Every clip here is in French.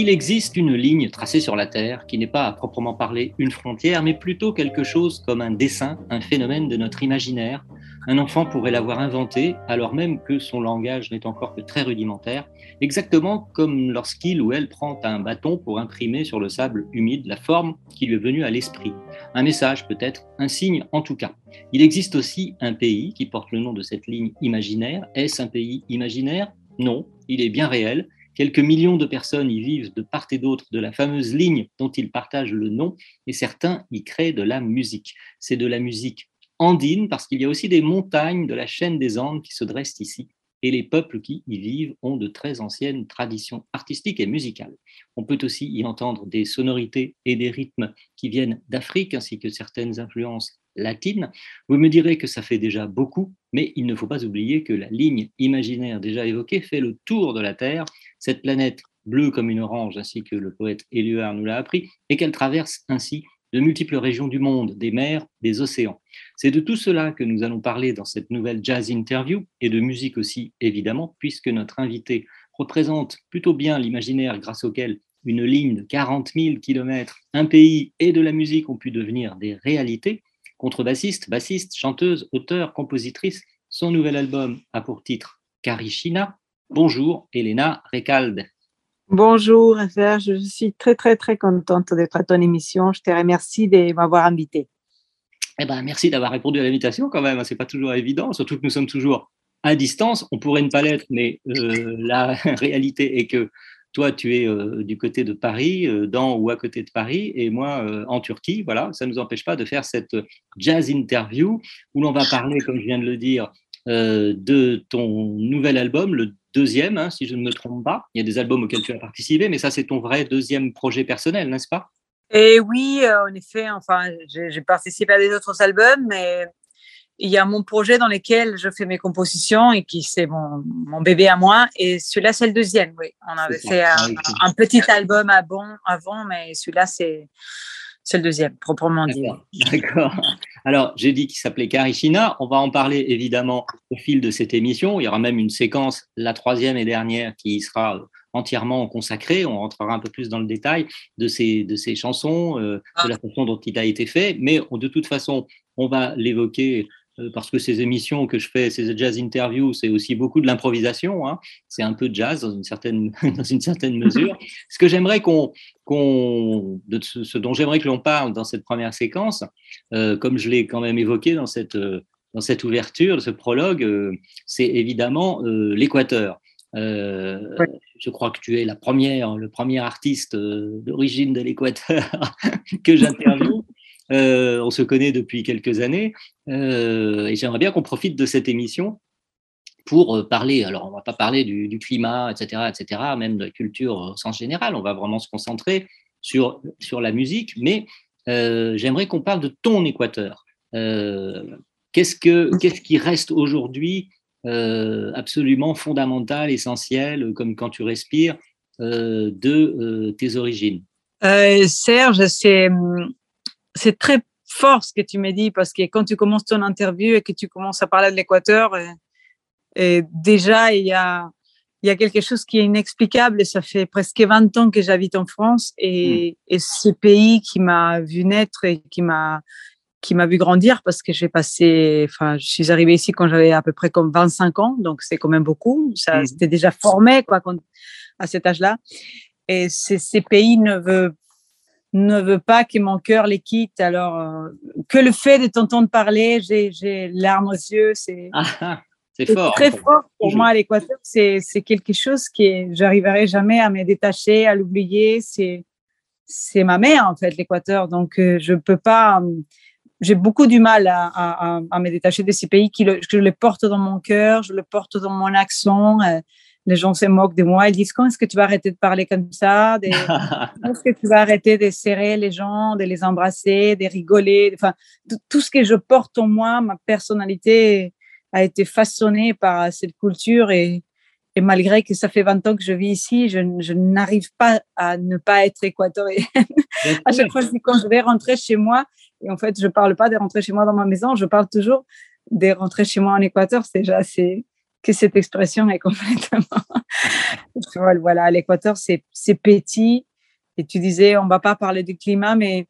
Il existe une ligne tracée sur la Terre qui n'est pas à proprement parler une frontière, mais plutôt quelque chose comme un dessin, un phénomène de notre imaginaire. Un enfant pourrait l'avoir inventé alors même que son langage n'est encore que très rudimentaire, exactement comme lorsqu'il ou elle prend un bâton pour imprimer sur le sable humide la forme qui lui est venue à l'esprit. Un message peut-être, un signe en tout cas. Il existe aussi un pays qui porte le nom de cette ligne imaginaire. Est-ce un pays imaginaire? Non, il est bien réel. Quelques millions de personnes y vivent de part et d'autre de la fameuse ligne dont ils partagent le nom et certains y créent de la musique. C'est de la musique andine parce qu'il y a aussi des montagnes de la chaîne des Andes qui se dressent ici et les peuples qui y vivent ont de très anciennes traditions artistiques et musicales. On peut aussi y entendre des sonorités et des rythmes qui viennent d'Afrique ainsi que certaines influences latines. Vous me direz que ça fait déjà beaucoup, mais il ne faut pas oublier que la ligne imaginaire déjà évoquée fait le tour de la Terre, cette planète bleue comme une orange, ainsi que le poète Éluard nous l'a appris, et qu'elle traverse ainsi de multiples régions du monde, des mers, des océans. C'est de tout cela que nous allons parler dans cette nouvelle jazz interview, et de musique aussi évidemment, puisque notre invité représente plutôt bien l'imaginaire grâce auquel une ligne de 40 000 kilomètres, un pays et de la musique ont pu devenir des réalités. Contrebassiste, bassiste, chanteuse, auteur, compositrice, son nouvel album a pour titre Karishina. Bonjour, Elena Recalde. Bonjour. Je suis très, très, très contente d'être à ton émission. Je te remercie de m'avoir invité. Eh ben, merci d'avoir répondu à l'invitation quand même. C'est pas toujours évident, surtout que nous sommes toujours à distance. On pourrait ne pas l'être, mais euh, la réalité est que toi, tu es euh, du côté de Paris, euh, dans ou à côté de Paris, et moi euh, en Turquie. Voilà, ça ne nous empêche pas de faire cette jazz interview où l'on va parler, comme je viens de le dire, de ton nouvel album, le deuxième, hein, si je ne me trompe pas. Il y a des albums auxquels tu as participé, mais ça, c'est ton vrai deuxième projet personnel, n'est-ce pas? Et oui, euh, en effet, enfin, j'ai participé à des autres albums, mais il y a mon projet dans lequel je fais mes compositions et qui c'est mon, mon bébé à moi. Et celui-là, c'est le deuxième, oui. On avait fait Ah, un, petit album avant, avant mais celui-là, c'est c'est le deuxième, proprement dit. D'accord. Alors, j'ai dit qu'il s'appelait Karishina. On va en parler évidemment au fil de cette émission. Il y aura même une séquence, la troisième et dernière, qui sera entièrement consacrée. On rentrera un peu plus dans le détail de ces, de ces chansons, euh, de la façon dont il a été fait. Mais on- de toute façon, on va l'évoquer parce que ces émissions que je fais, ces jazz interviews, c'est aussi beaucoup de l'improvisation. hein. C'est un peu de jazz dans une certaine, dans une certaine mesure. Ce que j'aimerais qu'on, qu'on, de ce, dont j'aimerais que l'on parle dans cette première séquence, euh, comme je l'ai quand même évoqué dans cette, euh, dans cette ouverture, ce prologue, euh, c'est évidemment euh, l'Équateur. Euh, Ouais. Je crois que tu es la première, le premier artiste euh, d'origine de l'Équateur que j'interviewe. Euh, on se connaît depuis quelques années euh, et j'aimerais bien qu'on profite de cette émission pour euh, parler. Alors, on va pas parler du, climat, etc., etc., même de la culture au sens général. On va vraiment se concentrer sur, sur la musique, mais j'aimerais qu'on parle de ton Équateur. Qu'est-ce, que, qu'est-ce qui reste aujourd'hui absolument fondamental, essentiel, comme quand tu respires, de tes origines? Serge, c'est hum, c'est très fort ce que tu me dis parce que quand tu commences ton interview et que tu commences à parler de l'Équateur, et déjà il y a il y a quelque chose qui est inexplicable. Ça fait presque 20 ans que j'habite en France et, et ce pays qui m'a vu naître et qui m'a qui m'a vu grandir parce que j'ai passé, enfin, je suis arrivée ici quand j'avais à peu près comme 25 ans, donc c'est quand même beaucoup. Ça, Mhm. c'était déjà formé, quoi, quand, à cet âge-là. Et ces pays ne veut, ne veut pas que mon cœur les quitte. Alors, euh, que le fait de t'entendre parler, j'ai, larmes aux yeux. C'est, Ah, ah, fort. très fort pour moi l'Équateur. C'est, quelque chose que j'arriverai jamais à me détacher, à l'oublier. C'est, c'est ma mère, en fait, l'Équateur. Donc, euh, je peux pas. euh, j'ai beaucoup du mal à, à, à, me détacher de ces pays qui le, je les porte dans mon cœur, je le porte dans mon accent. Les gens se moquent de moi, ils disent quand est-ce que tu vas arrêter de parler comme ça? Quand est-ce que tu vas arrêter de serrer les gens, de les embrasser, de rigoler? Enfin, tout ce que je porte en moi, ma personnalité a été façonnée par cette culture et, et malgré que ça fait 20 ans que je vis ici, je, je n'arrive pas à ne pas être équatorienne. à chaque fois, quand je vais rentrer chez moi, et en fait, je parle pas de rentrer chez moi dans ma maison, je parle toujours de rentrer chez moi en Équateur. C'est déjà assez que cette expression est complètement. voilà, l'Équateur, c'est petit. Et tu disais, on va pas parler du climat, mais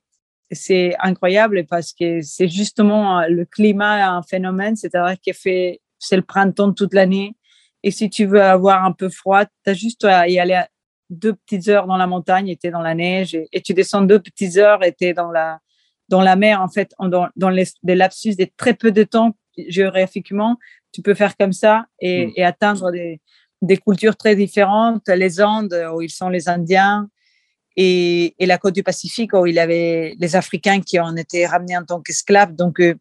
c'est incroyable parce que c'est justement le climat un phénomène, c'est-à-dire qu'il fait, c'est le printemps toute l'année. Et si tu veux avoir un peu froid, tu as juste à y aller deux petites heures dans la montagne, et es dans la neige, et, tu descends deux petites heures, et es dans la, dans la mer, en fait, dans, dans les, des lapsus de très peu de temps géographiquement, tu peux faire comme ça et, mm. et atteindre des, des, cultures très différentes. Les Andes, où ils sont les Indiens, et, et, la côte du Pacifique, où il y avait les Africains qui ont été ramenés en tant qu'esclaves. Donc, euh,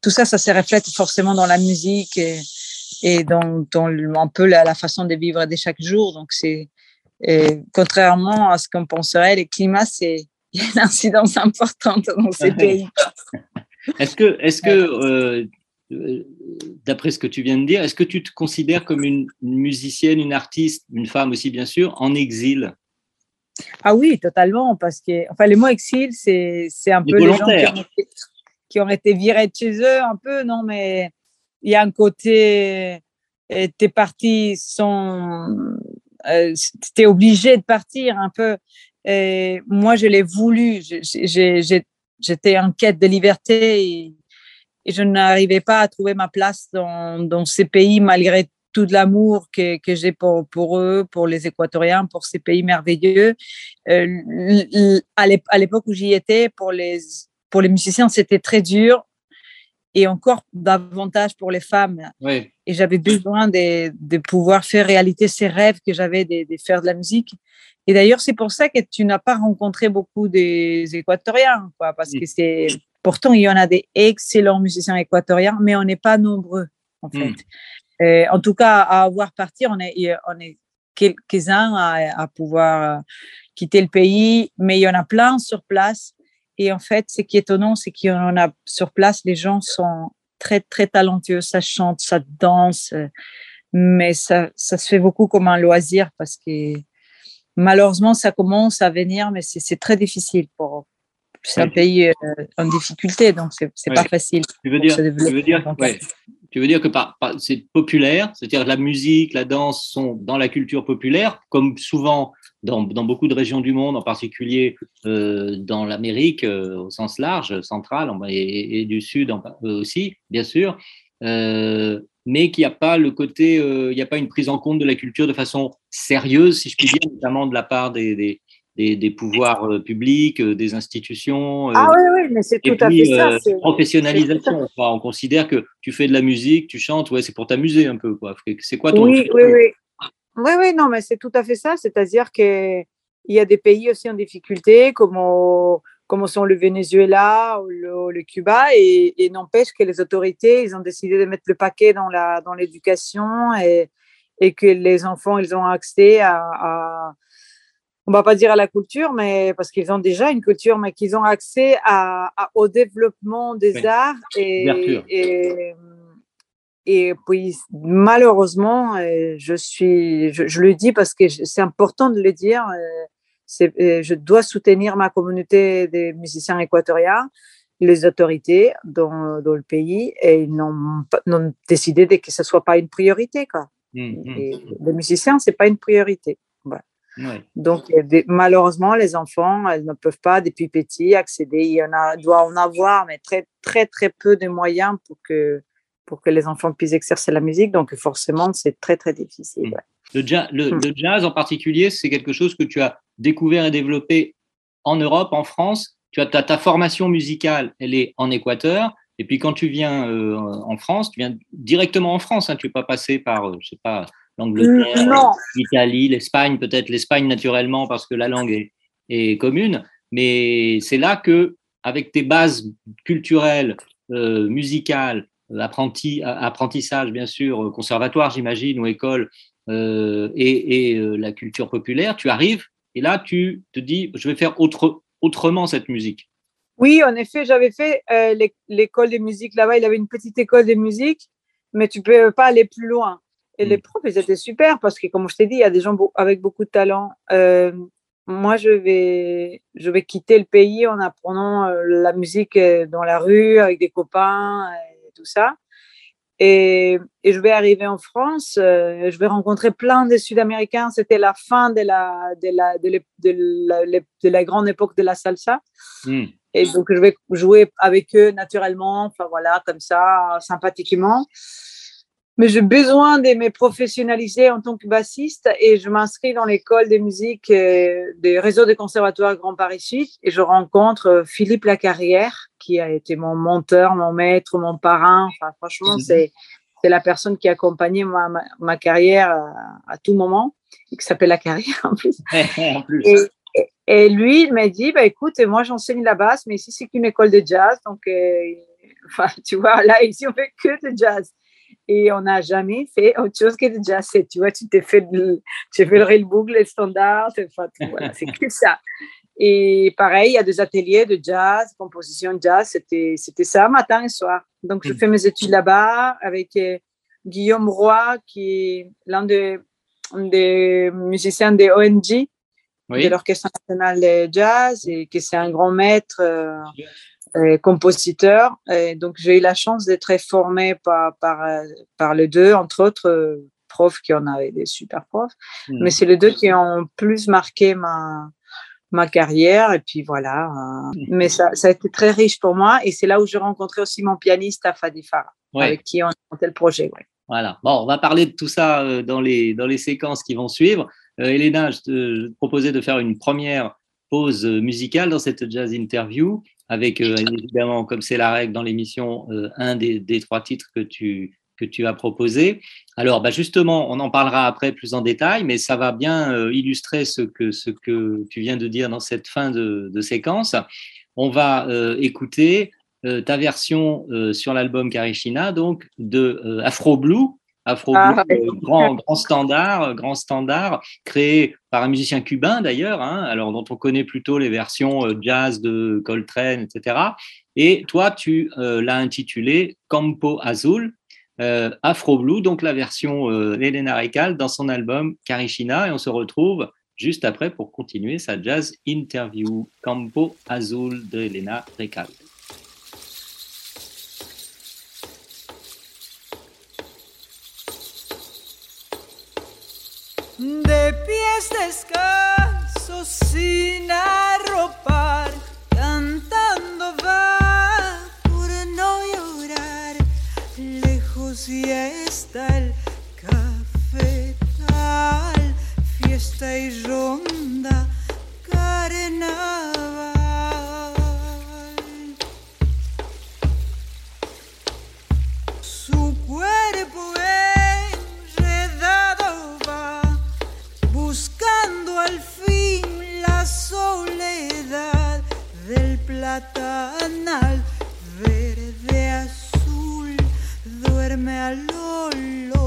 tout ça, ça se reflète forcément dans la musique et, et dans, dans un peu la, la, façon de vivre de chaque jour. Donc, c'est contrairement à ce qu'on penserait, le climat, c'est une incidence importante dans ces pays. Est-ce que, est-ce que euh, euh, d'après ce que tu viens de dire, est-ce que tu te considères comme une, musicienne, une artiste, une femme aussi bien sûr, en exil? Ah oui, totalement, parce que enfin les mots exil, c'est c'est un peu les gens qui ont, été, qui ont, été, virés de chez eux, un peu, non, mais il y a un côté, t'es parti sans, euh, t'es obligé de partir un peu. Et moi, je l'ai voulu. J'étais en quête de liberté et, et je n'arrivais pas à trouver ma place dans, dans ces pays malgré tout l'amour que, que j'ai pour, pour eux, pour les Équatoriens, pour ces pays merveilleux. Euh, à l'époque où j'y étais, pour les, pour les musiciens, c'était très dur et encore davantage pour les femmes. Oui. Et j'avais besoin de, de, pouvoir faire réalité ces rêves que j'avais de, de, faire de la musique. Et d'ailleurs, c'est pour ça que tu n'as pas rencontré beaucoup des Équatoriens, quoi, parce que c'est Pourtant, il y en a des excellents musiciens équatoriens, mais on n'est pas nombreux, en hmm. fait. Euh, en tout cas, à avoir parti, on est, on est quelques-uns à, à, pouvoir euh, quitter le pays, mais il y en a plein sur place. Et en fait, ce qui est étonnant, c'est qu'il y en a sur place, les gens sont très, très talentueux, ça chante, ça danse, euh, mais ça, ça se fait beaucoup comme un loisir parce que malheureusement, ça commence à venir, mais c'est très difficile pour, c'est un pays euh, en difficulté, donc c'est n'est pas facile. Tu veux dire, tu veux dire, tu veux dire que c'est populaire, c'est-à-dire la musique, la danse sont dans la culture populaire, comme souvent dans, dans beaucoup de régions du monde, en particulier euh, dans l'Amérique euh, au sens large, central et, et du Sud aussi, bien sûr. mais qu'il n'y a pas le côté, il n'y a pas une prise en compte de la culture de façon sérieuse, si je puis dire, notamment de la part des, des, des, pouvoirs euh, publics, euh, des institutions. Euh, ah oui, oui, mais c'est tout à fait ça. Professionnalisation. on considère que tu fais de la musique, tu chantes, ouais, c'est pour t'amuser un peu. C'est quoi ton. Oui, oui, oui. Oui, oui, non, mais c'est tout à fait ça. C'est-à-dire qu'il y a des pays aussi en difficulté, comme, comme sont le Venezuela ou le, Cuba, et, n'empêche que les autorités, ils ont décidé de mettre le paquet dans l'éducation dans et, et que les enfants, ils ont accès à on va pas dire à la culture, mais parce qu'ils ont déjà une culture, mais qu'ils ont accès à, au développement des arts et, et, et, puis malheureusement, euh, je suis, je, le dis parce que c'est important de le dire. Euh, euh, je dois soutenir ma communauté des musiciens équatoriens, les autorités dans, dans le pays, et ils n'ont décidé que ce soit pas une priorité. Quoi. Mmh, mmh. les musiciens, c'est pas une priorité. Donc, malheureusement, les enfants, elles ne peuvent pas, depuis petit, accéder. Il y en a, doit en avoir, mais très, très, très peu de moyens pour que, pour que les enfants puissent exercer la musique. Donc, forcément, c'est très, très difficile. Mmh. Le, jazz, le, mmh. jazz, en particulier, c'est quelque chose que tu as découvert et développé en Europe, en France. Tu as ta, ta formation musicale, elle est en Équateur. Et puis, quand tu viens euh, en France, tu viens directement en France. Hein, tu n'es pas passé par, euh, je sais pas, l'Angleterre, l'Italie, l'Espagne, peut-être l'Espagne naturellement parce que la langue est, est commune. Mais c'est là que avec tes bases culturelles, euh, musicales, apprenti, apprentissage bien sûr, conservatoire j'imagine, ou école, euh, et, et euh, la culture populaire, tu arrives et là tu te dis, je vais faire autre, autrement cette musique. Oui, en effet, j'avais fait l'école de musique là-bas. Il avait une petite école de musique, mais tu peux pas aller plus loin. Et les profs, ils étaient super parce que, comme je t'ai dit, il y a des gens avec beaucoup de talent. Euh, moi, je vais, je vais quitter le pays en apprenant euh, la musique euh, dans la rue avec des copains et tout ça. Et, et je vais arriver en France, je vais rencontrer plein de Sud-Américains. C'était la fin de la, de, la, de, la, de, la, grande époque de la salsa. Mm. Et donc, je vais jouer avec eux naturellement, enfin voilà, comme ça, sympathiquement mais j'ai besoin de me professionnaliser en tant que bassiste et je m'inscris dans l'école de musique euh, des réseaux des conservatoires Grand Paris Sud et je rencontre euh, Philippe Lacarrière qui a été mon monteur, mon maître, mon parrain. Enfin, franchement, mhm. c'est c'est la personne qui a accompagné ma, ma, carrière à, tout moment et qui s'appelle Lacarrière en plus. en plus. Et, et, lui, il m'a dit, bah, écoute, moi j'enseigne la basse, mais ici c'est qu'une école de jazz, donc euh, enfin, tu vois, là ici on fait que de jazz et on n'a jamais fait autre chose que de jazz. Tu vois, tu t'es fait, le, tu fait le rail boucle, le standard, voilà, c'est que ça. Et pareil, il y a des ateliers de jazz, composition jazz, c'était, c'était ça matin et soir. Donc, je mm. fais mes études là-bas avec euh, Guillaume Roy, qui est l'un des, des musiciens de ONG, de l'Orchestre national de jazz, et qui c'est un grand maître. Euh, compositeur. Et donc, j'ai eu la chance d'être formée par, par, par les deux, entre autres euh, profs qui en avaient des super profs. Hmm. Mais c'est les deux qui ont plus marqué ma, ma carrière. Et puis voilà. Euh, mais ça, ça, a été très riche pour moi. Et c'est là où j'ai rencontré aussi mon pianiste, Afadi Farah, avec qui on a monté le projet. Voilà. Bon, on va parler de tout ça euh, dans les, dans les séquences qui vont suivre. Elena, je te, je te proposais de faire une première pause musicale dans cette jazz interview avec euh, évidemment, comme c'est la règle dans l'émission, euh, un des, trois titres que tu, que tu as proposé. Alors, bah justement, on en parlera après plus en détail, mais ça va bien euh, illustrer ce que, ce que tu viens de dire dans cette fin de, séquence. On va écouter ta version sur l'album Karishina, donc de Afro Blue, Afro ah, grand, grand standard, grand standard, créé par un musicien cubain d'ailleurs, hein, alors dont on connaît plutôt les versions euh, jazz de Coltrane, etc. Et toi, tu euh, l'as intitulé Campo Azul, euh, Afro Blue, donc la version d'Elena Recal dans son album Karishina, et on se retrouve juste après pour continuer sa jazz interview Campo Azul de Elena Recal. De pies descalzos sin arropar, cantando va por no llorar, lejos y está el cafetal, fiesta y ronda, platanal, verde azul, duerme al olor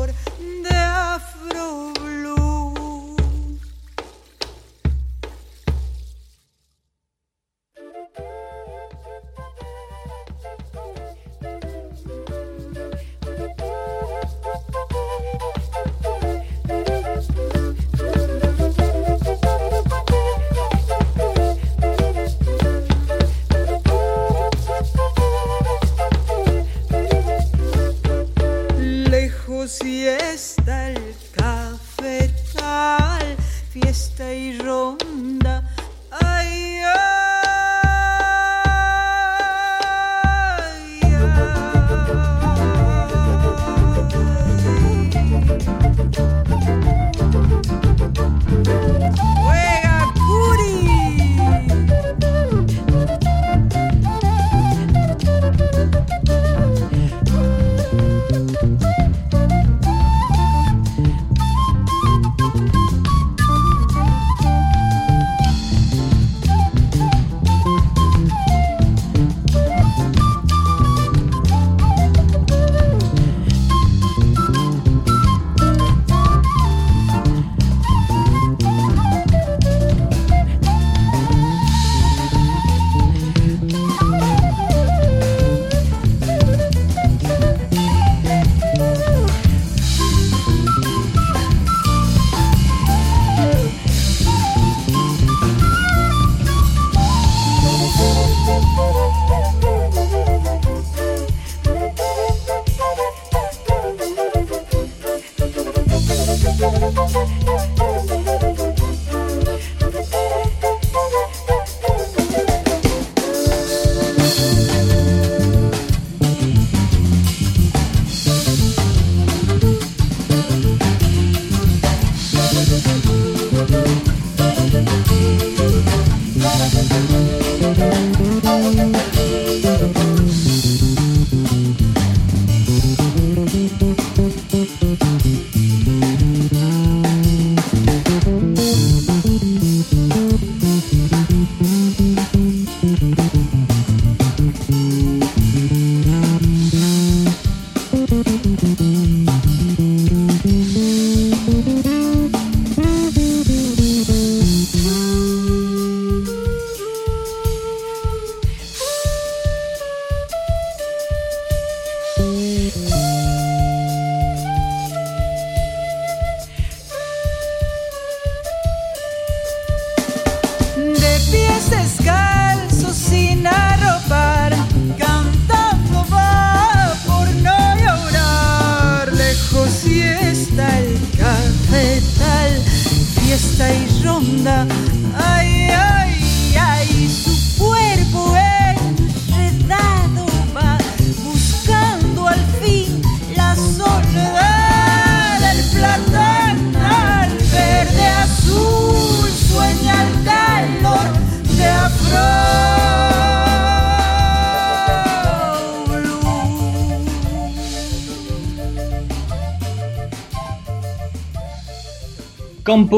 Mm-hmm.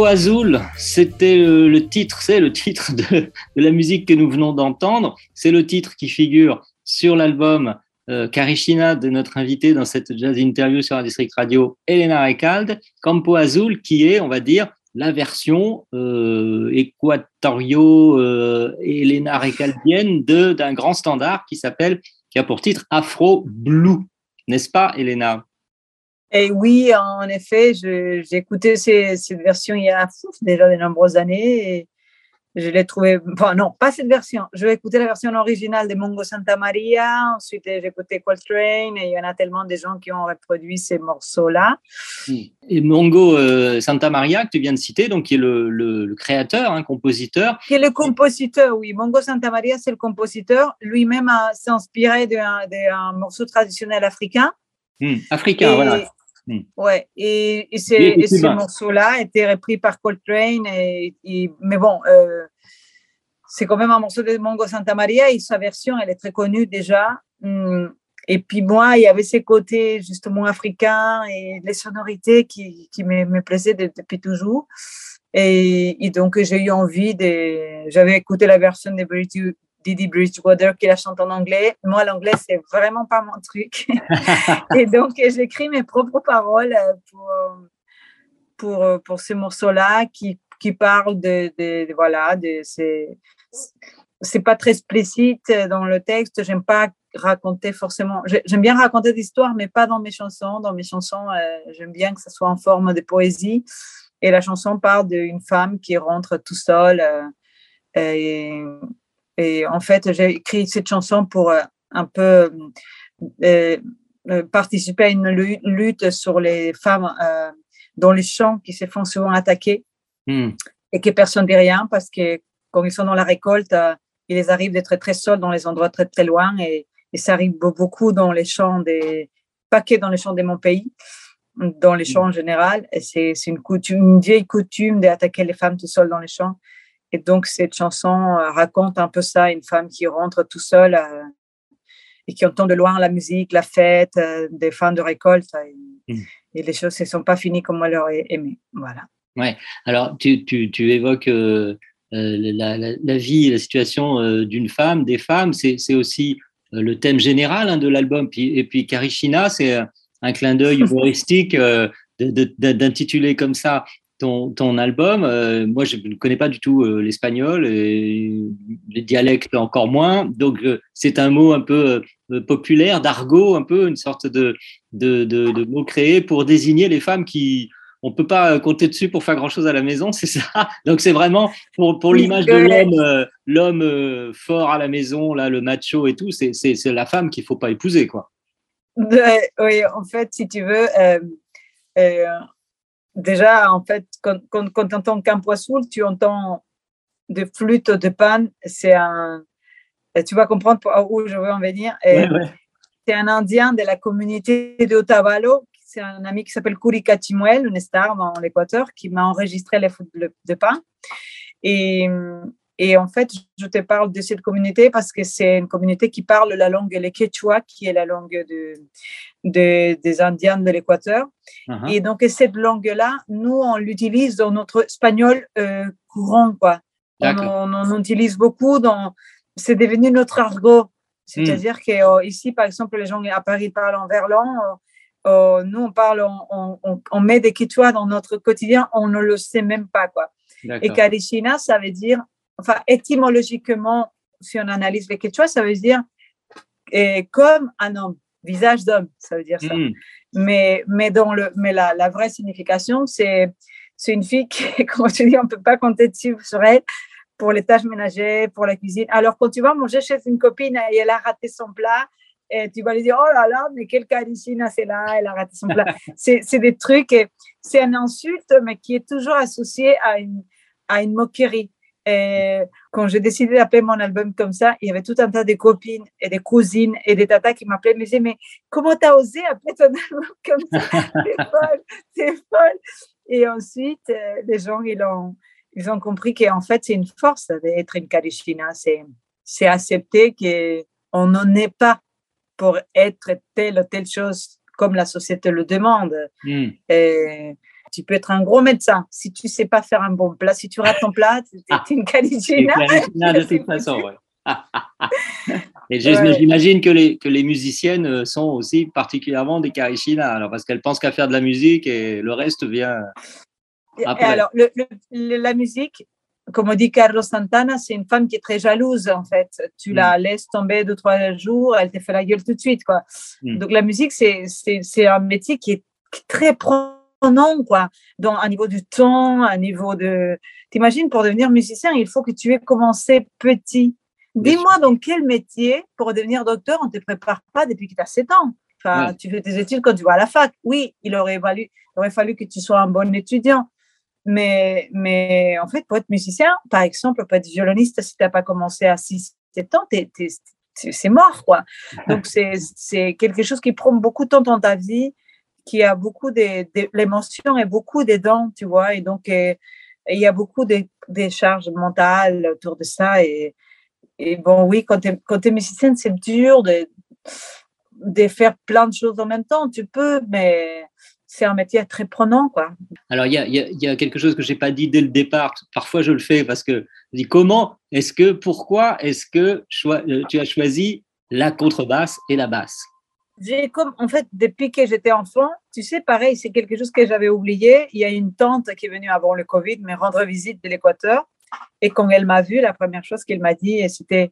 Azul, c'était le, titre, c'est le titre de, la musique que nous venons d'entendre. C'est le titre qui figure sur l'album euh, Karishina de notre invité dans cette jazz interview sur un district radio, Elena Recalde. Campo Azul, qui est, on va dire, la version euh, équatorio euh, Elena Recaldienne d'un grand standard qui s'appelle, qui a pour titre Afro Blue. N'est-ce pas, Elena Et oui, en effet, j'ai écouté cette version il y a déjà de nombreuses années et je l'ai trouvée. Enfin, non, pas cette version. Je vais écouter la version originale de Mongo Santa Maria. Ensuite, j'ai écouté Coltrane et il y en a tellement de gens qui ont reproduit ces morceaux-là. Et Mongo euh, Santa Maria, que tu viens de citer, donc qui est le, le- le créateur, un compositeur. Qui est le compositeur, oui. Mongo Santa Maria, c'est le compositeur. Lui-même a- s'est inspiré d'un morceau traditionnel africain. Hmm, africain, Et- voilà. Hmm. Ouais, et, et, était ce morceau-là a été repris par Coltrane. Et, et- mais bon, euh, c'est quand même un morceau de Mongo Santa Maria et sa version, elle est très connue déjà. Hum, Et puis moi, il y avait ces côtés justement africains et les sonorités qui, qui me, me plaisaient de- depuis toujours. Et, et donc, j'ai eu envie de. J'avais écouté la version de Bridge- Didi Bridgewater qui la chante en anglais. Moi, l'anglais, c'est vraiment pas mon truc. et donc, j'écris mes propres paroles euh, pour, pour, euh, pour ce morceau-là qui, qui parle de, de, de- voilà, de ces. C'est pas très explicite dans le texte. J'aime pas raconter forcément. j'ai- J'aime bien raconter des histoires, mais pas dans mes chansons. Dans mes chansons, euh, j'aime bien que ça soit en forme de poésie. Et la chanson parle d'une femme qui rentre tout seule. euh, et, et en fait, j'ai écrit cette chanson pour euh, un peu euh, euh, participer à une lu- lutte sur les femmes euh, dans les champs qui se font souvent attaquer Hmm. et que personne ne dit rien parce que quand ils sont dans la récolte, euh, il les arrive d'être très seuls dans les endroits très très loin et, et ça arrive be- beaucoup dans les champs des pas que dans les champs de mon pays, dans les champs en général. Et c'est c'est une coutume, une vieille coutume d'attaquer les femmes tout seules dans les champs. Et donc cette chanson euh, raconte un peu ça, une femme qui rentre tout seule euh, et qui entend de loin la musique, la fête, euh, des fins de récolte. Et, Mm. et les choses ne sont pas finies comme elle aurait aimé. Voilà. Ouais. Alors, tu, tu, tu évoques euh, la, la, la vie, la situation d'une femme, des femmes. C'est aussi le thème général hein, de l'album. Et puis, Karishina, c'est un, clin d'œil humoristique d'intituler comme ça ton, ton album. Euh, moi, je ne connais pas du tout euh, l'espagnol et les dialectes encore moins. Donc, euh, c'est un mot un peu populaire, d'argot, un peu une sorte de, de, de, de mot créé pour désigner les femmes qui on peut pas compter dessus pour faire grand chose à la maison, c'est ça? Donc c'est vraiment pour, pour l'image de l'homme, l'homme fort à la maison, là, le macho et tout, c'est c'est c'est la femme qu'il faut pas épouser, quoi. Oui, en fait, si tu veux, déjà, en fait, quand, quand, quand tu entends Campo Azul, tu entends des flûtes de pan. C'est un. Tu vas comprendre où je veux en venir. Et Ouais, ouais. C'est un Indien de la communauté de Otavalo. C'est un ami qui s'appelle Kurika Timuel, une star dans l'Équateur, qui m'a enregistré les flûtes de de pan. Et, Et en fait, je te parle de cette communauté parce que c'est une communauté qui parle la langue le quechua, qui est la langue de, de- des Indiens de l'Équateur. Uh-huh. Et donc, cette langue-là, nous, on l'utilise dans notre espagnol euh, courant, quoi. On, on, on utilise beaucoup dans. C'est devenu notre argot. C'est-à-dire que euh, ici, par exemple, les gens à Paris parlent en verlan. euh, euh, nous, on parle, on, on- on- on met des quechua dans notre quotidien, on ne le sait même pas, quoi. Et. Karishina, ça veut dire, enfin, étymologiquement, si on analyse les quechua, ça veut dire euh, comme un homme, visage d'homme, ça veut dire ça. Hmm. Mais, mais, dans le, mais la, la vraie signification, c'est c'est une fille qui, comme tu dis, on ne peut pas compter dessus sur elle pour les tâches ménagères, pour la cuisine. Alors, quand tu vas manger chez une copine et elle a raté son plat, et tu vas lui dire, oh là là, mais quelle caricina c'est là, elle a raté son plat. c'est des trucs, c'est un insulte, mais qui est toujours associé à une, à une moquerie. Et quand j'ai décidé d'appeler mon album comme ça, il y avait tout un tas de copines et des cousines et des tatas qui m'appelaient, me disaient, mais comment t'as osé appeler ton album comme ça? C'est folle, c'est folle. Et ensuite, euh, les gens, ils ont, ils ont compris qu'en fait, c'est une force d'être une Karishina. C'est, c'est accepter qu'on n'en est pas pour être telle ou telle chose comme la société le demande. Hmm. Et tu peux être un gros médecin. Si tu sais pas faire un bon plat, si tu rates ton plat, tu es une. Clarissina, de toute façon, ouais. Et Ouais. j'imagine que les, que les musiciennes euh, sont aussi particulièrement des Karishina, alors parce qu'elles pensent qu'à faire de la musique et le reste vient. Et Après. alors, le- le- le- la musique, comme on dit Carlos Santana, c'est une femme qui est très jalouse, en fait. Tu la laisses tomber deux, trois jours, elle te fait la gueule tout de suite, quoi. Mm. Donc, la musique, c'est, un métier qui est qui est prenant, quoi. Dans, à niveau du temps, à niveau de... T'imagines, pour devenir musicien, il faut que tu aies commencé petit. Dis-moi dans quel métier, pour devenir docteur, on ne te prépare pas depuis que tu as 7 ans? Enfin, tu fais tes études quand tu vas à la fac. Oui, il aurait, valu, il aurait fallu que tu sois un bon étudiant. Mais, mais en fait, pour être musicien, par exemple, pour être violoniste, si tu n'as pas commencé à 6, 7 ans, c'est c'est mort, quoi. Donc, c'est c'est quelque chose qui prend beaucoup de temps dans ta vie, qui a beaucoup de, de- l'émotion et beaucoup dedans, tu vois. Et donc, euh, il y a beaucoup de, de charges mentales autour de ça. Et, et bon, oui, quand tu es, musicienne, c'est dur de, de faire plein de choses en même temps. Tu peux, mais c'est un métier très prenant, quoi. Alors, il y a, y y a quelque chose que je n'ai pas dit dès le départ. Parfois, je le fais parce que je dis comment est-ce que, pourquoi est-ce que euh, tu as choisi la contrebasse et la basse? J'ai comme, en fait, depuis que j'étais enfant, tu sais, pareil, c'est quelque chose que j'avais oublié. Il y a une tante qui est venue avant le Covid me rendre visite de l'Équateur. Et quand elle m'a vue, la première chose qu'elle m'a dit, c'était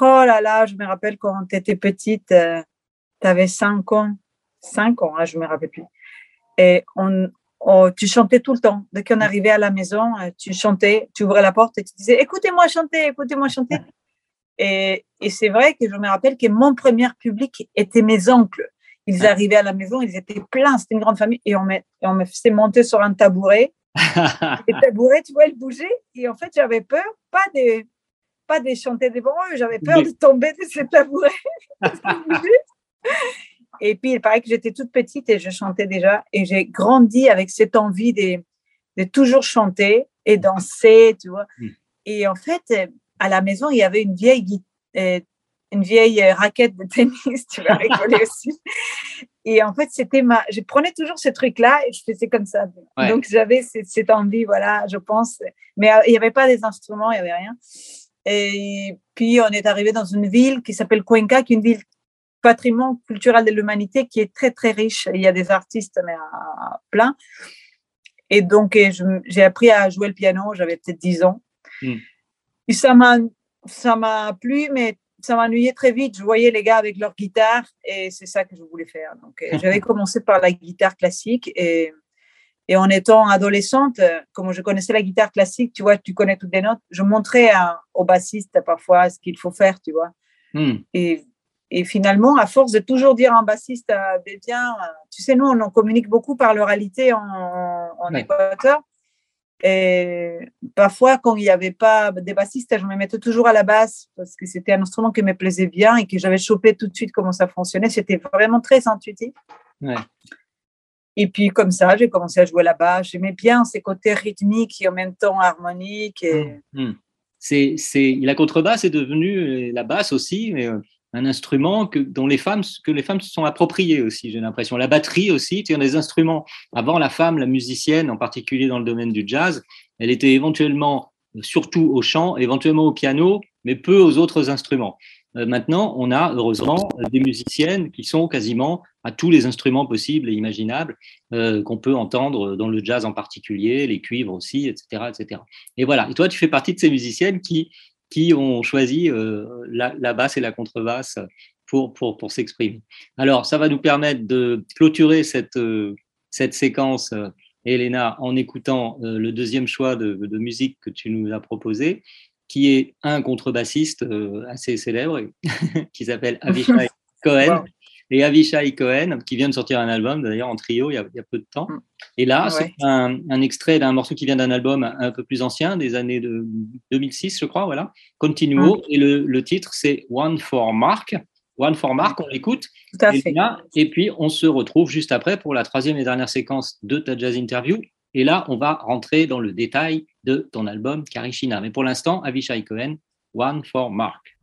Oh là là, je me rappelle quand tu étais petite, tu avais 5 ans. 5 ans, hein, je me rappelle plus. Et on, oh, tu chantais tout le temps. Dès qu'on arrivait à la maison, euh, tu chantais, tu ouvrais la porte et tu disais Écoutez-moi chanter, écoutez-moi chanter. Et, et c'est vrai que je me rappelle que mon premier public était mes oncles. Ils arrivaient à la maison, ils étaient pleins, c'était une grande famille, et on me, et on me faisait monter sur un tabouret. Et le tabouret, tu vois, il bougeait, et en fait, j'avais peur, pas de, pas de chanter devant eux, j'avais peur de tomber de ce tabouret. parce qu'il bougeait. et puis, il paraît que j'étais toute petite et je chantais déjà, et j'ai grandi avec cette envie de, de toujours chanter et danser, tu vois. Et en fait, à la maison, il y avait une vieille, euh, une vieille euh, raquette de tennis, tu vas rigoler aussi. Et en fait, c'était ma. Je prenais toujours ce truc-là et je faisais comme ça. Ouais. Donc, j'avais cette, cette envie, voilà, je pense. Mais euh, il n'y avait pas des instruments, il n'y avait rien. Et puis, on est arrivé dans une ville qui s'appelle Cuenca, qui est une ville patrimoine culturel de l'humanité qui est très, très riche. Il y a des artistes, mais à plein. Et donc, j'ai appris à jouer le piano, j'avais peut-être 10 ans. Mm. Et ça m'a, ça m'a plu, mais ça m'ennuyait très vite. Je voyais les gars avec leur guitare et c'est ça que je voulais faire. Donc, euh, j'avais commencé par la guitare classique et, et en étant adolescente, euh, comme je connaissais la guitare classique, tu vois, tu connais toutes les notes, je montrais à- au bassiste parfois ce qu'il faut faire, tu vois. Hmm. Et, et finalement, à force de toujours dire à un bassiste, euh, viens, euh, tu sais, nous, on en communique beaucoup par l'oralité en, en Ouais. Équateur. Et parfois, quand il n'y avait pas des bassistes, je me mettais toujours à la basse parce que c'était un instrument qui me plaisait bien et que j'avais chopé tout de suite comment ça fonctionnait. C'était vraiment très intuitif. Ouais. Et puis, comme ça, j'ai commencé à jouer la basse. J'aimais bien ces côtés rythmiques et en même temps harmoniques. Et, Hmm. c'est, c'est, la contrebasse est devenue, la basse aussi, mais, un instrument que, dont les femmes, que les femmes se sont appropriées aussi, j'ai l'impression. La batterie aussi, tu des instruments. Avant, la femme, la musicienne, en particulier dans le domaine du jazz, elle était éventuellement, surtout au chant, éventuellement au piano, mais peu aux autres instruments. Euh, maintenant, on a heureusement des musiciennes qui sont quasiment à tous les instruments possibles et imaginables euh, qu'on peut entendre dans le jazz en particulier, les cuivres aussi, etc., etc. Et voilà. Et toi, tu fais partie de ces musiciennes qui qui ont choisi euh, la, basse et la contrebasse pour, pour, pour s'exprimer. Alors, ça va nous permettre de clôturer cette, euh, cette séquence, euh, Elena, en écoutant le deuxième choix de, de, musique que tu nous as proposé, qui est un contrebassiste assez célèbre qui s'appelle Avishai Cohen et Avishai Cohen, qui vient de sortir un album, d'ailleurs en trio il y, a, il y a, peu de temps. Mm. Et là, c'est un, un, extrait d'un morceau qui vient d'un album un, peu plus ancien, des années de 2006, je crois, voilà, Continuo. Mm. Et le, le titre, c'est One for Mark. One for Mark, on l'écoute. Et, et puis, on se retrouve juste après pour la troisième et dernière séquence de ta jazz interview. Et là, on va rentrer dans le détail de ton album Karishina. Mais pour l'instant, Avishai Cohen, One for Mark.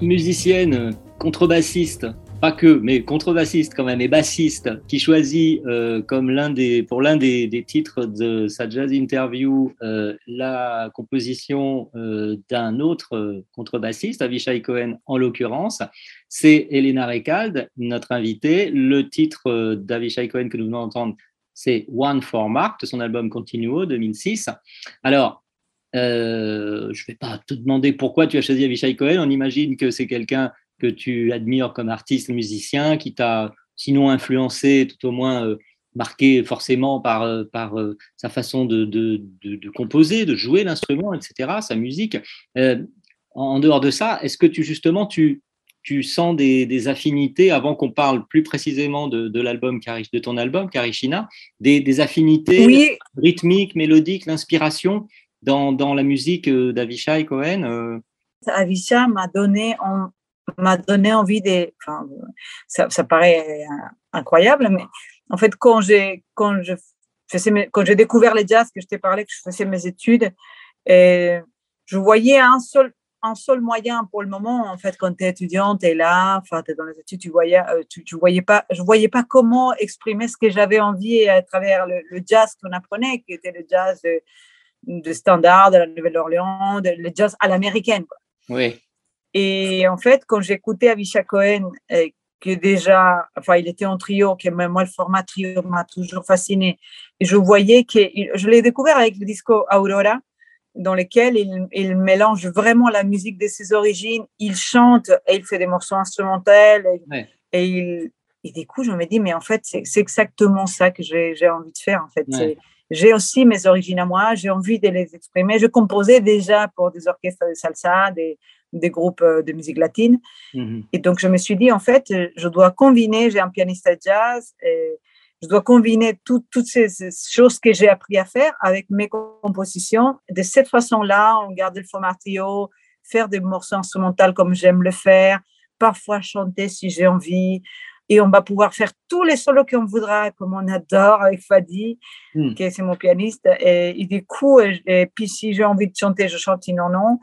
Musicienne contrebassiste, pas que, mais contrebassiste quand même, et bassiste, qui choisit euh, comme l'un des, pour l'un des, titres de sa jazz interview euh, la composition euh, d'un autre contrebassiste, Avishai Cohen en l'occurrence, c'est Elena Recalde, notre invitée. Le titre d'Avishai Cohen que nous venons d'entendre, c'est One for Mark de son album Continuo 2006. Alors, je ne vais pas te demander pourquoi tu as choisi Avishai Cohen. On imagine que c'est quelqu'un que tu admires comme artiste, musicien, qui t'a sinon influencé, tout au moins euh, marqué forcément par, euh, par euh, sa façon de, de, de, composer, de jouer l'instrument, etc., sa musique. en dehors de ça, est-ce que tu justement tu, tu sens des, des affinités, avant qu'on parle plus précisément de, de l'album de ton album, Karishina, des, des affinités rythmiques, mélodiques, l'inspiration dans, dans, la musique d'Avishai Cohen Avishai m'a donné m'a donné envie de. Enfin, ça, ça, paraît incroyable, mais en fait, quand j'ai quand je faisais quand j'ai découvert les jazz, que je t'ai parlé, que je faisais mes études, et je voyais un seul un seul moyen pour le moment, en fait, quand tu es étudiante, tu es là, enfin, tu es dans les études, tu voyais, euh, tu, tu, voyais pas, je voyais pas comment exprimer ce que j'avais envie à travers le, le jazz qu'on apprenait, qui était le jazz de standard, de la Nouvelle-Orléans, le jazz à l'américaine. Oui. Et en fait, quand j'écoutais Avisha Cohen, euh, que déjà, enfin, il était en trio, que même moi, le format trio m'a toujours fasciné. Et je voyais que, je l'ai découvert avec le disco Aurora, dans lequel il, il, mélange vraiment la musique de ses origines. Il chante et il fait des morceaux instrumentaux. Et, et il, et du coup, je me dis, mais en fait, c'est exactement ça que j'ai envie de faire. En fait, j'ai aussi mes origines à moi. J'ai envie de les exprimer. Je composais déjà pour des orchestres de salsa, des, des groupes euh, de musique latine. Mhm. Et donc, je me suis dit, en fait, je dois combiner, j'ai un pianiste à jazz, et je dois combiner toutes ces, choses que j'ai appris à faire avec mes compositions. De cette façon-là, on garde le format trio, faire des morceaux instrumentaux comme j'aime le faire, parfois chanter si j'ai envie. Et on va pouvoir faire tous les solos qu'on voudra, comme on adore avec Fadi, mhm. qui est mon pianiste. Et, du coup, et, puis si j'ai envie de chanter, je chante, sinon non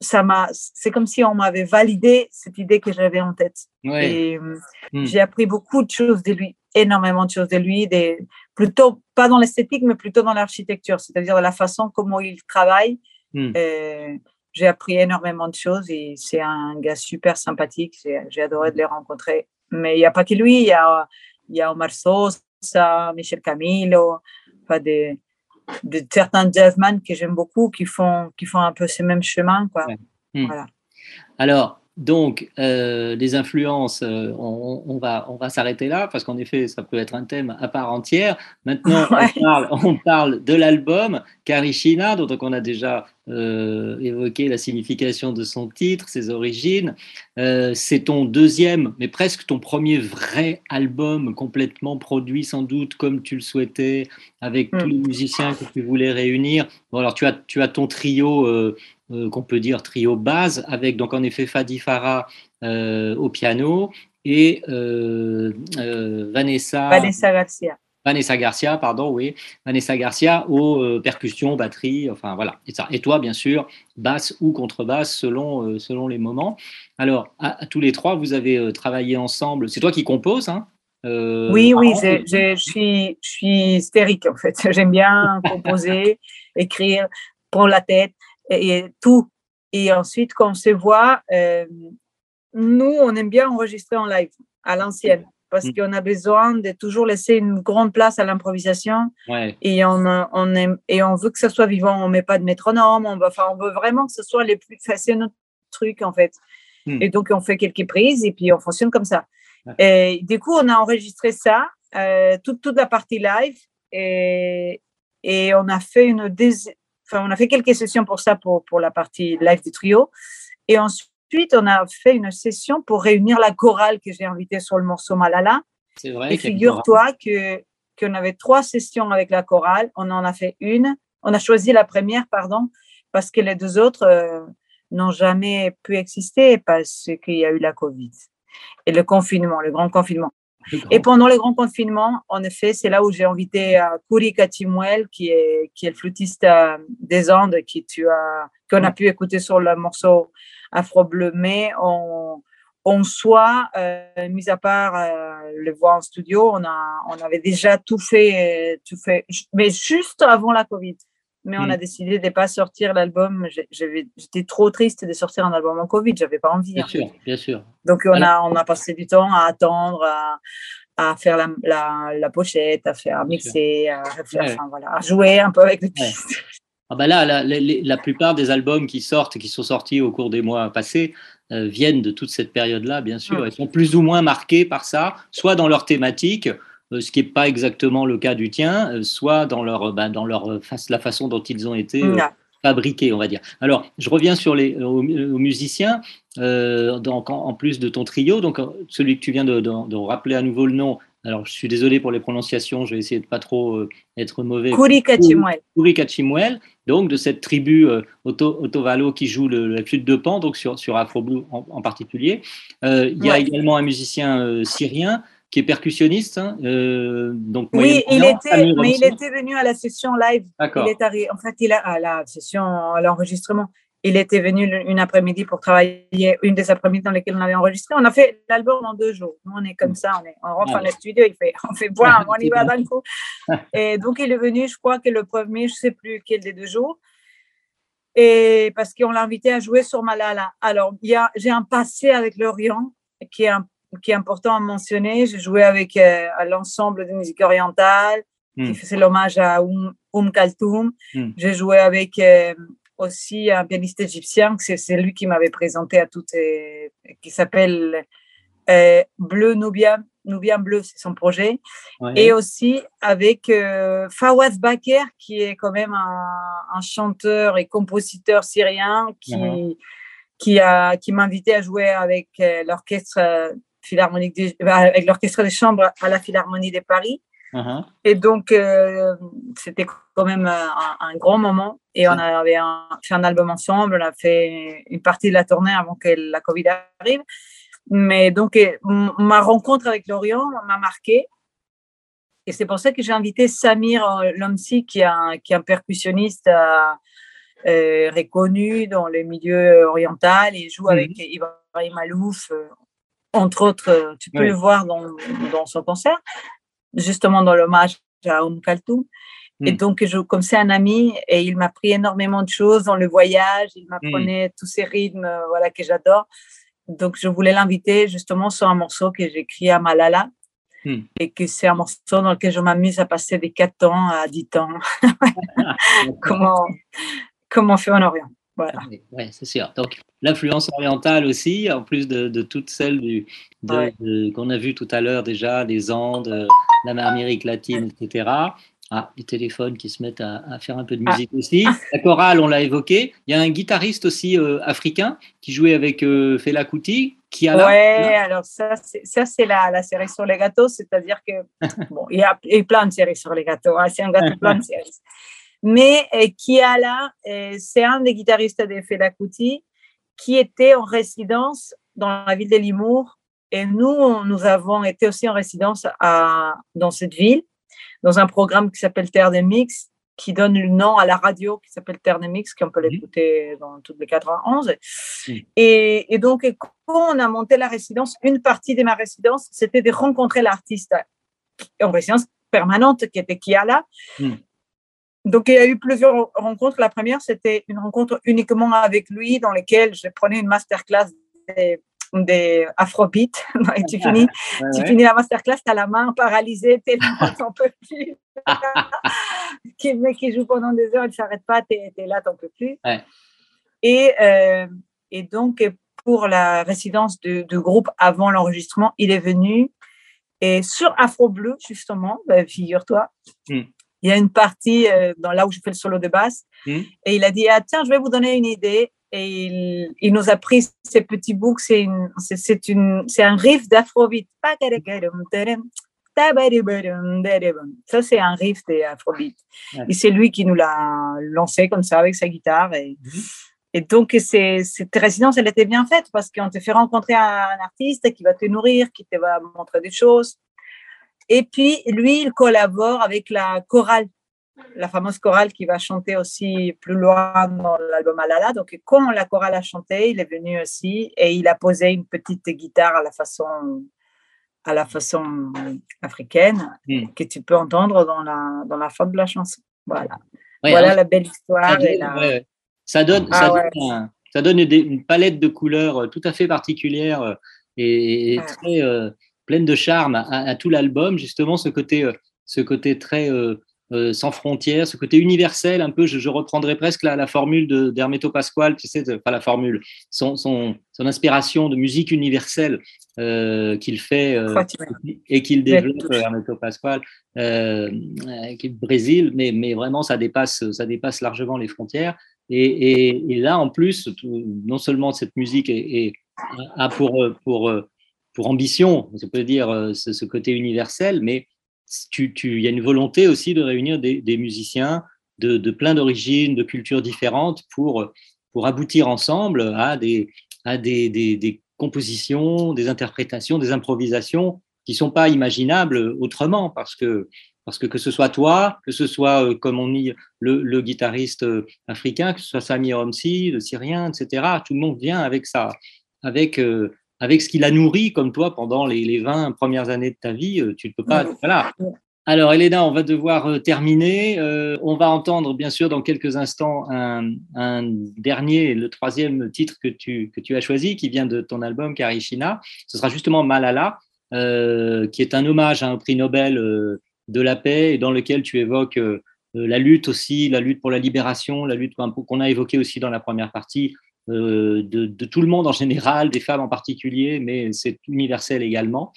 ça m'a, c'est comme si on m'avait validé cette idée que j'avais en tête. Et mm. j'ai appris beaucoup de choses de lui, énormément de choses de lui, des, plutôt pas dans l'esthétique, mais plutôt dans l'architecture, c'est-à-dire la façon comment il travaille. Mm. j'ai appris énormément de choses et c'est un gars super sympathique. J'ai adoré de les rencontrer. Mais il n'y a pas que lui, il y a, il y a Omar Sosa, Michel Camilo, pas des, de certains jazzmen que j'aime beaucoup qui font, qui font un peu ce même chemin. Quoi. Hmm. Voilà. Alors, donc, euh, les influences, euh, on, on, va, on va s'arrêter là parce qu'en effet, ça peut être un thème à part entière. Maintenant, Ouais. on, parle, on parle de l'album Karishina, dont on a déjà euh, évoqué la signification de son titre, ses origines. Euh, c'est ton deuxième, mais presque ton premier vrai album complètement produit, sans doute comme tu le souhaitais, avec Mm. tous les musiciens que tu voulais réunir. Bon, alors tu as, tu as ton trio. Euh, qu'on peut dire trio base, avec donc en effet Fadi Farah euh, au piano et euh, Vanessa, Vanessa Garcia. Vanessa Garcia, pardon, oui, Vanessa Garcia aux euh, percussions, batterie, enfin voilà, et ça. Et toi, bien sûr, basse ou contrebasse selon euh, selon les moments. Alors, à, à tous les trois, vous avez euh, travaillé ensemble. C'est toi qui composes, hein Oui, oui, je suis, je suis hystérique en fait. J'aime bien composer, écrire, prendre la tête et, et tout. Et ensuite, quand on se voit, euh, nous, on aime bien enregistrer en live, à l'ancienne, parce Mm. qu'on a besoin de toujours laisser une grande place à l'improvisation Ouais, et on, on aime, et on veut que ça soit vivant. On met pas de métronome, on enfin, on veut vraiment que ce soit les plus facile notre truc en fait. Mm. Et donc, on fait quelques prises et puis on fonctionne comme ça. Ouais. Et du coup, on a enregistré ça, euh, toute, toute la partie live et, et on a fait une enfin, on a fait quelques sessions pour ça, pour, pour la partie live du trio. Et ensuite, on a fait une session pour réunir la chorale que j'ai invitée sur le morceau Malala. c'est vrai. Et figure-toi que qu'on avait trois sessions avec la chorale. On en a fait une. On a choisi la première, pardon, parce que les deux autres euh, n'ont jamais pu exister parce qu'il y a eu la Covid et le confinement, le grand confinement. Et pendant le grand confinement, en effet, c'est là où j'ai invité euh, Kouri Katimwel, qui est, qui est le flûtiste euh, des Andes, qui tu as, qu'on a pu écouter sur le morceau Afro Bleu, mais on, on soit, euh, mis à part euh, le voix en studio, on, a, on avait déjà tout fait, euh, tout fait, mais juste avant la Covid. Mais on a Mm. décidé de ne pas sortir l'album. J'étais trop triste de sortir un album en Covid. J'avais pas envie. Bien en sûr, fait. bien sûr. Donc on a, on a passé du temps à attendre, à, à faire la, la, la pochette, à faire à mixer, à, faire, Ouais. enfin, voilà, à jouer un peu avec les Ouais. pistes. Ah bah là, la, la- plupart des albums qui sortent, qui sont sortis au cours des mois passés, euh, viennent de toute cette période-là, bien sûr. Mm. Ils sont plus ou moins marqués par ça, soit dans leur thématique, ce qui n'est pas exactement le cas du tien, euh, soit dans, leur, bah, dans leur, euh, la façon dont ils ont été euh, fabriqués, on va dire. Alors, je reviens sur les, aux, aux musiciens, euh, donc en, en plus de ton trio, donc euh, celui que tu viens de, de- de rappeler à nouveau le nom. Alors, je suis désolé pour les prononciations, je vais essayer de pas trop euh, être mauvais. Kuri Kachimwel. Kuri Kachimwel, donc de cette tribu euh, Otto, Ottovalo qui joue le- la flûte de pan, donc sur, sur Afro Blue en, en particulier. Euh, il y a Ouais. également un musicien euh, syrien qui est percussionniste, hein, euh, donc Oui, il était, mais il était venu à la session live. Il est arrivé, en fait, il a, à la session, à l'enregistrement, il était venu une après-midi pour travailler, une des après-midi dans lesquelles on avait enregistré. On a fait l'album en deux jours. Nous, on est comme ça, on, est, on rentre Ah dans ouais. le studio, il fait, on fait boire, on y va d'un coup. Et donc, il est venu, je crois que le premier, je sais plus quel des deux jours. Et parce qu'on l'a invité à jouer sur Malala. Alors, j'ai un passé avec l'Orient qui est, un- qui est important à mentionner. J'ai joué avec euh, l'ensemble de musique orientale Hmm. qui faisait l'hommage à Oum, Oum Kaltoum. Hmm. J'ai joué avec euh, aussi un pianiste égyptien, c'est lui qui m'avait présenté à toutes, qui s'appelle euh, Bleu Nubia, Nubian Bleu, c'est son projet. Ouais. Et aussi avec euh, Fawaz Baker, qui est quand même un, un chanteur et compositeur syrien qui, qui, a, qui m'a invité à jouer avec euh, l'orchestre philharmonique, des- euh, avec l'orchestre de chambre à la Philharmonie de Paris. Uh-huh. Et donc, euh, c'était quand même un, un grand moment. Et on avait un- fait un album ensemble. On a fait une partie de la tournée avant que la Covid arrive. Mais donc, euh, ma rencontre avec Lorient m'a marqué. Et c'est pour ça que j'ai invité Samir euh, Lomsi, qui est un, qui est un percussionniste euh, euh, reconnu dans les milieux orientaux. Il joue Mhm. avec Ibrahim Alouf, euh, entre autres. euh, Tu peux Oui. le voir dans, dans son concert, justement dans l'hommage à Oum Kaltoum. Et Mm. donc, je, comme c'est un ami, et il m'a appris énormément de choses dans le voyage. Il m'apprenait tous ces rythmes euh, voilà, que j'adore. Donc, je voulais l'inviter justement sur un morceau que j'ai écrit à Malala. Mm. Et que c'est un morceau dans lequel je m'amuse à passer des 4 ans à 10 ans. comment, comment on fait en Orient. Voilà. Oui, ouais, c'est sûr. Donc, l'influence orientale aussi, en plus de, de toutes celles du, Ouais. qu'on a vues tout à l'heure déjà, des Andes, euh, l'Amérique latine, etc. Ah, les téléphones qui se mettent à, à faire un peu de Ah. musique aussi. La chorale, on l'a évoqué. Il y a un guitariste aussi euh, africain qui jouait avec euh, Fela Kuti, qui a là. Ouais, alors ça, c'est, ça, c'est la, la série sur les gâteaux, c'est-à-dire que, bon, il y a, il y a plein de séries sur les gâteaux, hein, c'est un gâteau plein de séries. Mais euh, Kiala, euh, c'est un des guitaristes de Fela Kuti qui était en résidence dans la ville de Limour. Et nous, nous avons été aussi en résidence à, dans cette ville, dans un programme qui s'appelle Terre des Mix, qui donne le nom à la radio qui s'appelle Terre des Mix, qu'on peut l'écouter dans toutes les 91. Mhm. Et, et donc, quand on a monté la résidence, une partie de ma résidence, c'était de rencontrer l'artiste en résidence permanente qui était Kiala. Mhm. Donc, il y a eu plusieurs rencontres. La première, c'était une rencontre uniquement avec lui, dans laquelle je prenais une masterclass des, des Afrobeat. Et tu finis, Ouais, tu ouais. finis la masterclass, tu as la main paralysée, tellement t'en peux plus. qui, le mec qui joue pendant des heures, il ne s'arrête pas, tu es, là, t'en peux plus. Ouais. Et, euh, et donc, pour la résidence du, du groupe avant l'enregistrement, il est venu et sur Afro Bleu, justement, ben, figure-toi, Mm. Il y a une partie euh, dans là où je fais le solo de basse Mm. et il a dit ah, Tiens, je vais vous donner une idée. Et il, il nous a pris ces petits bouts, c'est une- c'est- c'est une- c'est un riff d'Afrobeat. Ça, c'est un riff d'Afrobeat. Ouais. Et c'est lui qui nous l'a lancé comme ça avec sa guitare. Et, et donc, c'est- cette résidence, elle était bien faite parce qu'on te fait rencontrer un, un artiste qui va te nourrir, qui te va montrer des choses. Et puis, lui, il collabore avec la chorale la fameuse chorale qui va chanter aussi plus loin dans l'album Alala. Donc, quand la chorale a chanté, il est venu aussi et il a posé une petite guitare à la façon, à la façon africaine Mm. que tu peux entendre dans la, dans la fin de la chanson. Voilà. Ouais, voilà alors, la belle histoire. ça, et donne, la- ouais, ouais. ça donne, Ah ça ouais. donne un- ça donne des- une palette de couleurs euh, tout à fait particulière euh, et, très euh, pleine de charme à, à tout l'album. Justement, ce côté, euh, ce côté très euh, euh, sans frontières, ce côté universel, un peu. Je, je reprendrai presque la, la formule d'Hermeto Pasquale, tu sais, pas la formule, son, son, son inspiration de musique universelle euh, qu'il fait euh, et qu'il développe Hermeto Pasquale, qui est Brésil, mais, mais vraiment ça dépasse, ça dépasse largement les frontières. Et, et, et là, en plus, tout- non seulement cette musique est, est- a pour, pour, pour ambition, on peut dire, euh, ce, côté universel, mais il y a une volonté aussi de réunir des, musiciens de, plein d'origines, de cultures différentes pour, pour aboutir ensemble à des, à des, des, compositions, des interprétations, des improvisations qui sont pas imaginables autrement parce que parce que que ce soit toi, que ce soit euh, comme on dit le, guitariste euh, africain, que ce soit Sami Romsi, le Syrien, etc. Tout le monde vient avec ça, avec avec ce qu'il a nourri comme toi pendant les, les 20 premières années de ta vie. euh, Tu ne peux pas, voilà. Alors, Elena, on va devoir euh, terminer. Euh, on va entendre, bien sûr, dans quelques instants, un, un dernier, le troisième titre que tu, que tu as choisi, qui vient de ton album Karishina. Ce sera justement Malala, euh, qui est un hommage à un prix Nobel euh, de la paix et dans lequel tu évoques la lutte aussi, la lutte pour la libération, la lutte qu'on a évoquée aussi dans la première partie, de, de tout le monde en général, des femmes en particulier, mais c'est universel également.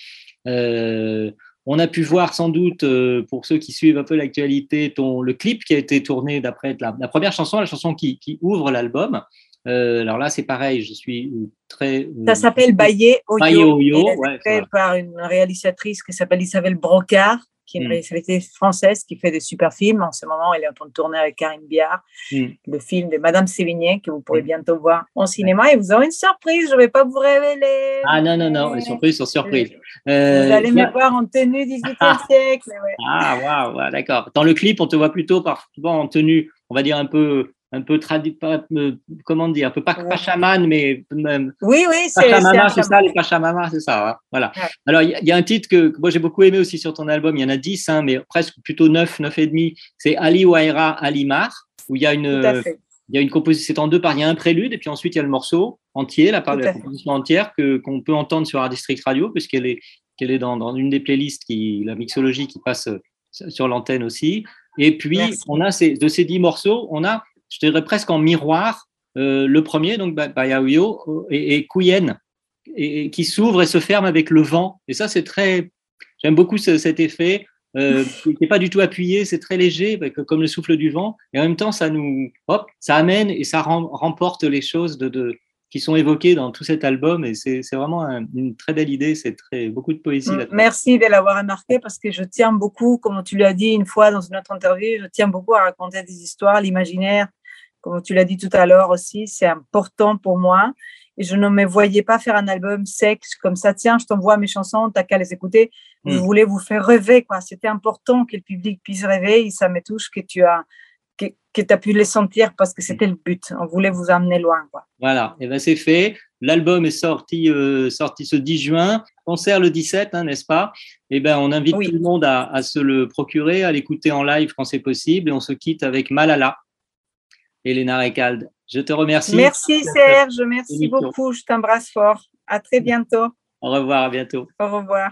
Euh, on a pu voir sans doute, euh, pour ceux qui suivent un peu l'actualité, le clip qui a été tourné d'après la, la première chanson, la chanson qui, qui ouvre l'album. Euh, alors là, c'est pareil, je suis très. euh, Ça s'appelle Baye Oyo. Baye Oyo, ouais, fait voilà. par une réalisatrice qui s'appelle Isabelle Brocard, qui est une Mm. réalisatrice française qui fait des super films. En ce moment, elle est en train de tourner avec Karine Biard, Mm. le film de Madame Sévigné, que vous pourrez Mm. bientôt voir en cinéma. Et vous aurez une surprise, je ne vais pas vous révéler. Ah non, non, non, les surprises sur surprise. Vous Euh, allez me voir en tenue 18e siècle. ouais. Ah, waouh, ouais, d'accord. Dans le clip, on te voit plutôt par, souvent en tenue, on va dire un peu, un peu tradi, pas, euh, comment dire, un peu pas, pas chaman, mais même. Oui, oui, c'est ça, les Pachamama, c'est ça. hein, Voilà. Ouais. Alors, il y, a- il y a un titre que, que moi j'ai beaucoup aimé aussi sur ton album. Il y en a 10, hein, mais presque plutôt 9, 9 et demi. C'est Ali Waira Alimar, où il y a une, il y a une composition, c'est en deux parts. Il y a un prélude et puis ensuite il y a le morceau entier, la part de la composition entière que qu'on peut entendre sur Art District Radio, puisqu'elle est qu'elle est dans, dans une des playlists qui la mixologie qui passe euh, sur l'antenne aussi. Et puis Merci. on a ces, de ces dix morceaux, on a, je dirais presque en miroir, euh, le premier donc Ba- Bayaoyo euh, et, et Kuyen, et, et qui s'ouvre et se ferme avec le vent. Et ça c'est très, j'aime beaucoup ce- cet effet. Euh, qui n'est pas du tout appuyé, c'est très léger, bah, comme le souffle du vent, et en même temps, ça nous, hop, ça amène et ça rem- remporte les choses de, de- qui sont évoquées dans tout cet album, et c'est vraiment un- une très belle idée, c'est très beaucoup de poésie. Merci de l'avoir remarqué parce que je tiens beaucoup, comme tu l'as dit une fois dans une autre interview, je tiens beaucoup à raconter des histoires, l'imaginaire, comme tu l'as dit tout à l'heure aussi, c'est important pour moi. Et je ne me voyais pas faire un album sec comme ça. Tiens, je t'envoie mes chansons, t'as qu'à les écouter. Je Mm. voulais vous faire rêver, quoi. C'était important que le public puisse rêver et ça me touche que tu as, que, que tu as pu les sentir parce que c'était le but. On voulait vous amener loin, quoi. Voilà, et ben c'est fait. L'album est sorti, euh, sorti ce 10 juin, concert le 17, hein, n'est-ce pas? Et ben on invite Oui. tout le monde à, à se le procurer, à l'écouter en live quand c'est possible, et on se quitte avec Malala, Elena Recalde. Je te remercie. Merci Serge, merci beaucoup. Je t'embrasse fort. À très bientôt. Au revoir, à bientôt. Au revoir.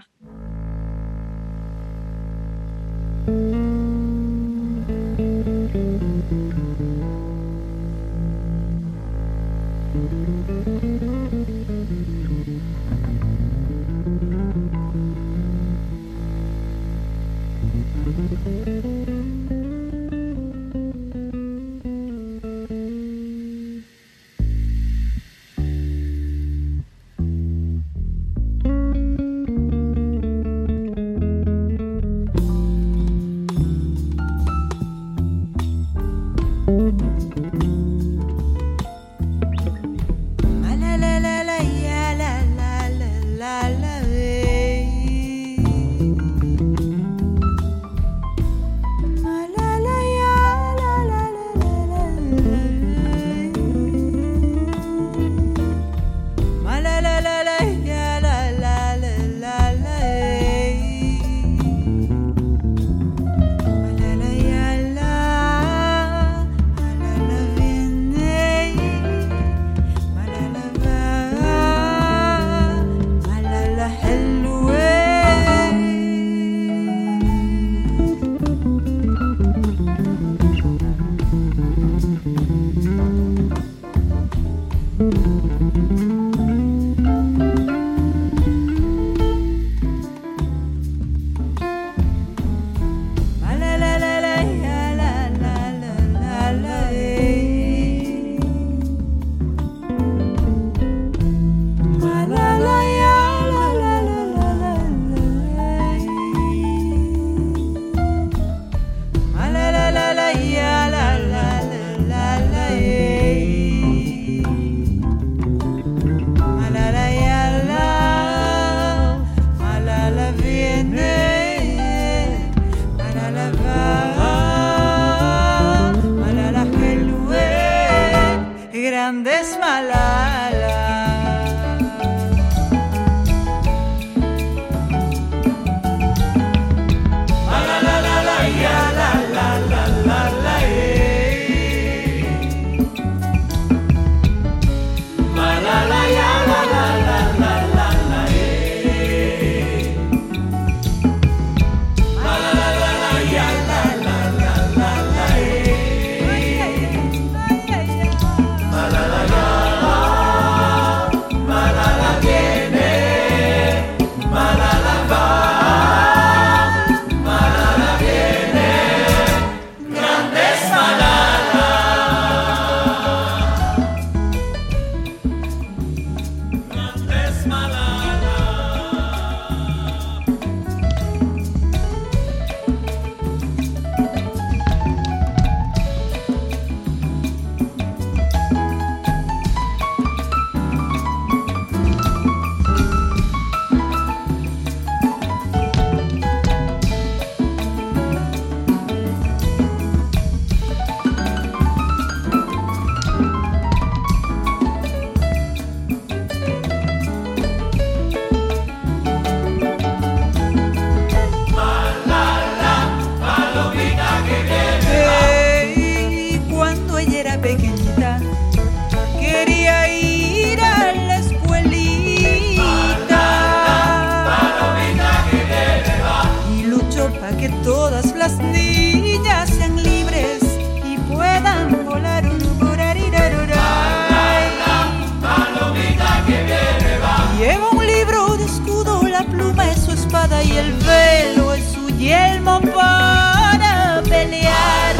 Para pelear.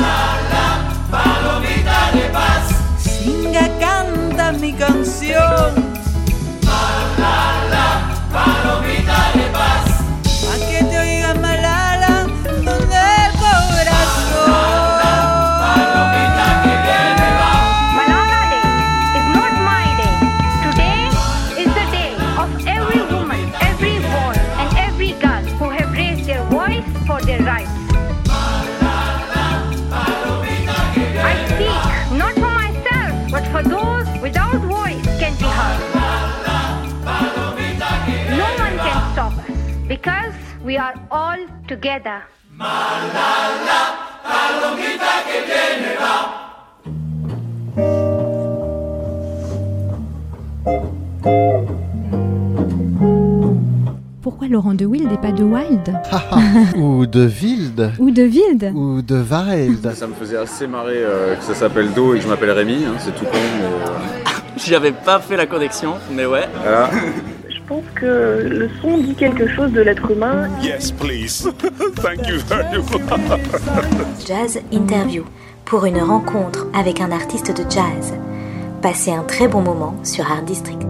palomita de paz. Singa canta mi canción. We are all together. Pourquoi Laurent de Wild et pas de Wild Ou de Wild Ou de Wild Ou de Wild Ça me faisait assez marrer euh, que ça s'appelle Do et que je m'appelle Rémi, hein, c'est tout con, mais euh, J'avais pas fait la connexion, mais ouais. voilà. Je pense que le son dit quelque chose de l'être humain. Yes, please. Thank you very much. Jazz Interview pour une rencontre avec un artiste de jazz. Passez un très bon moment sur Art District.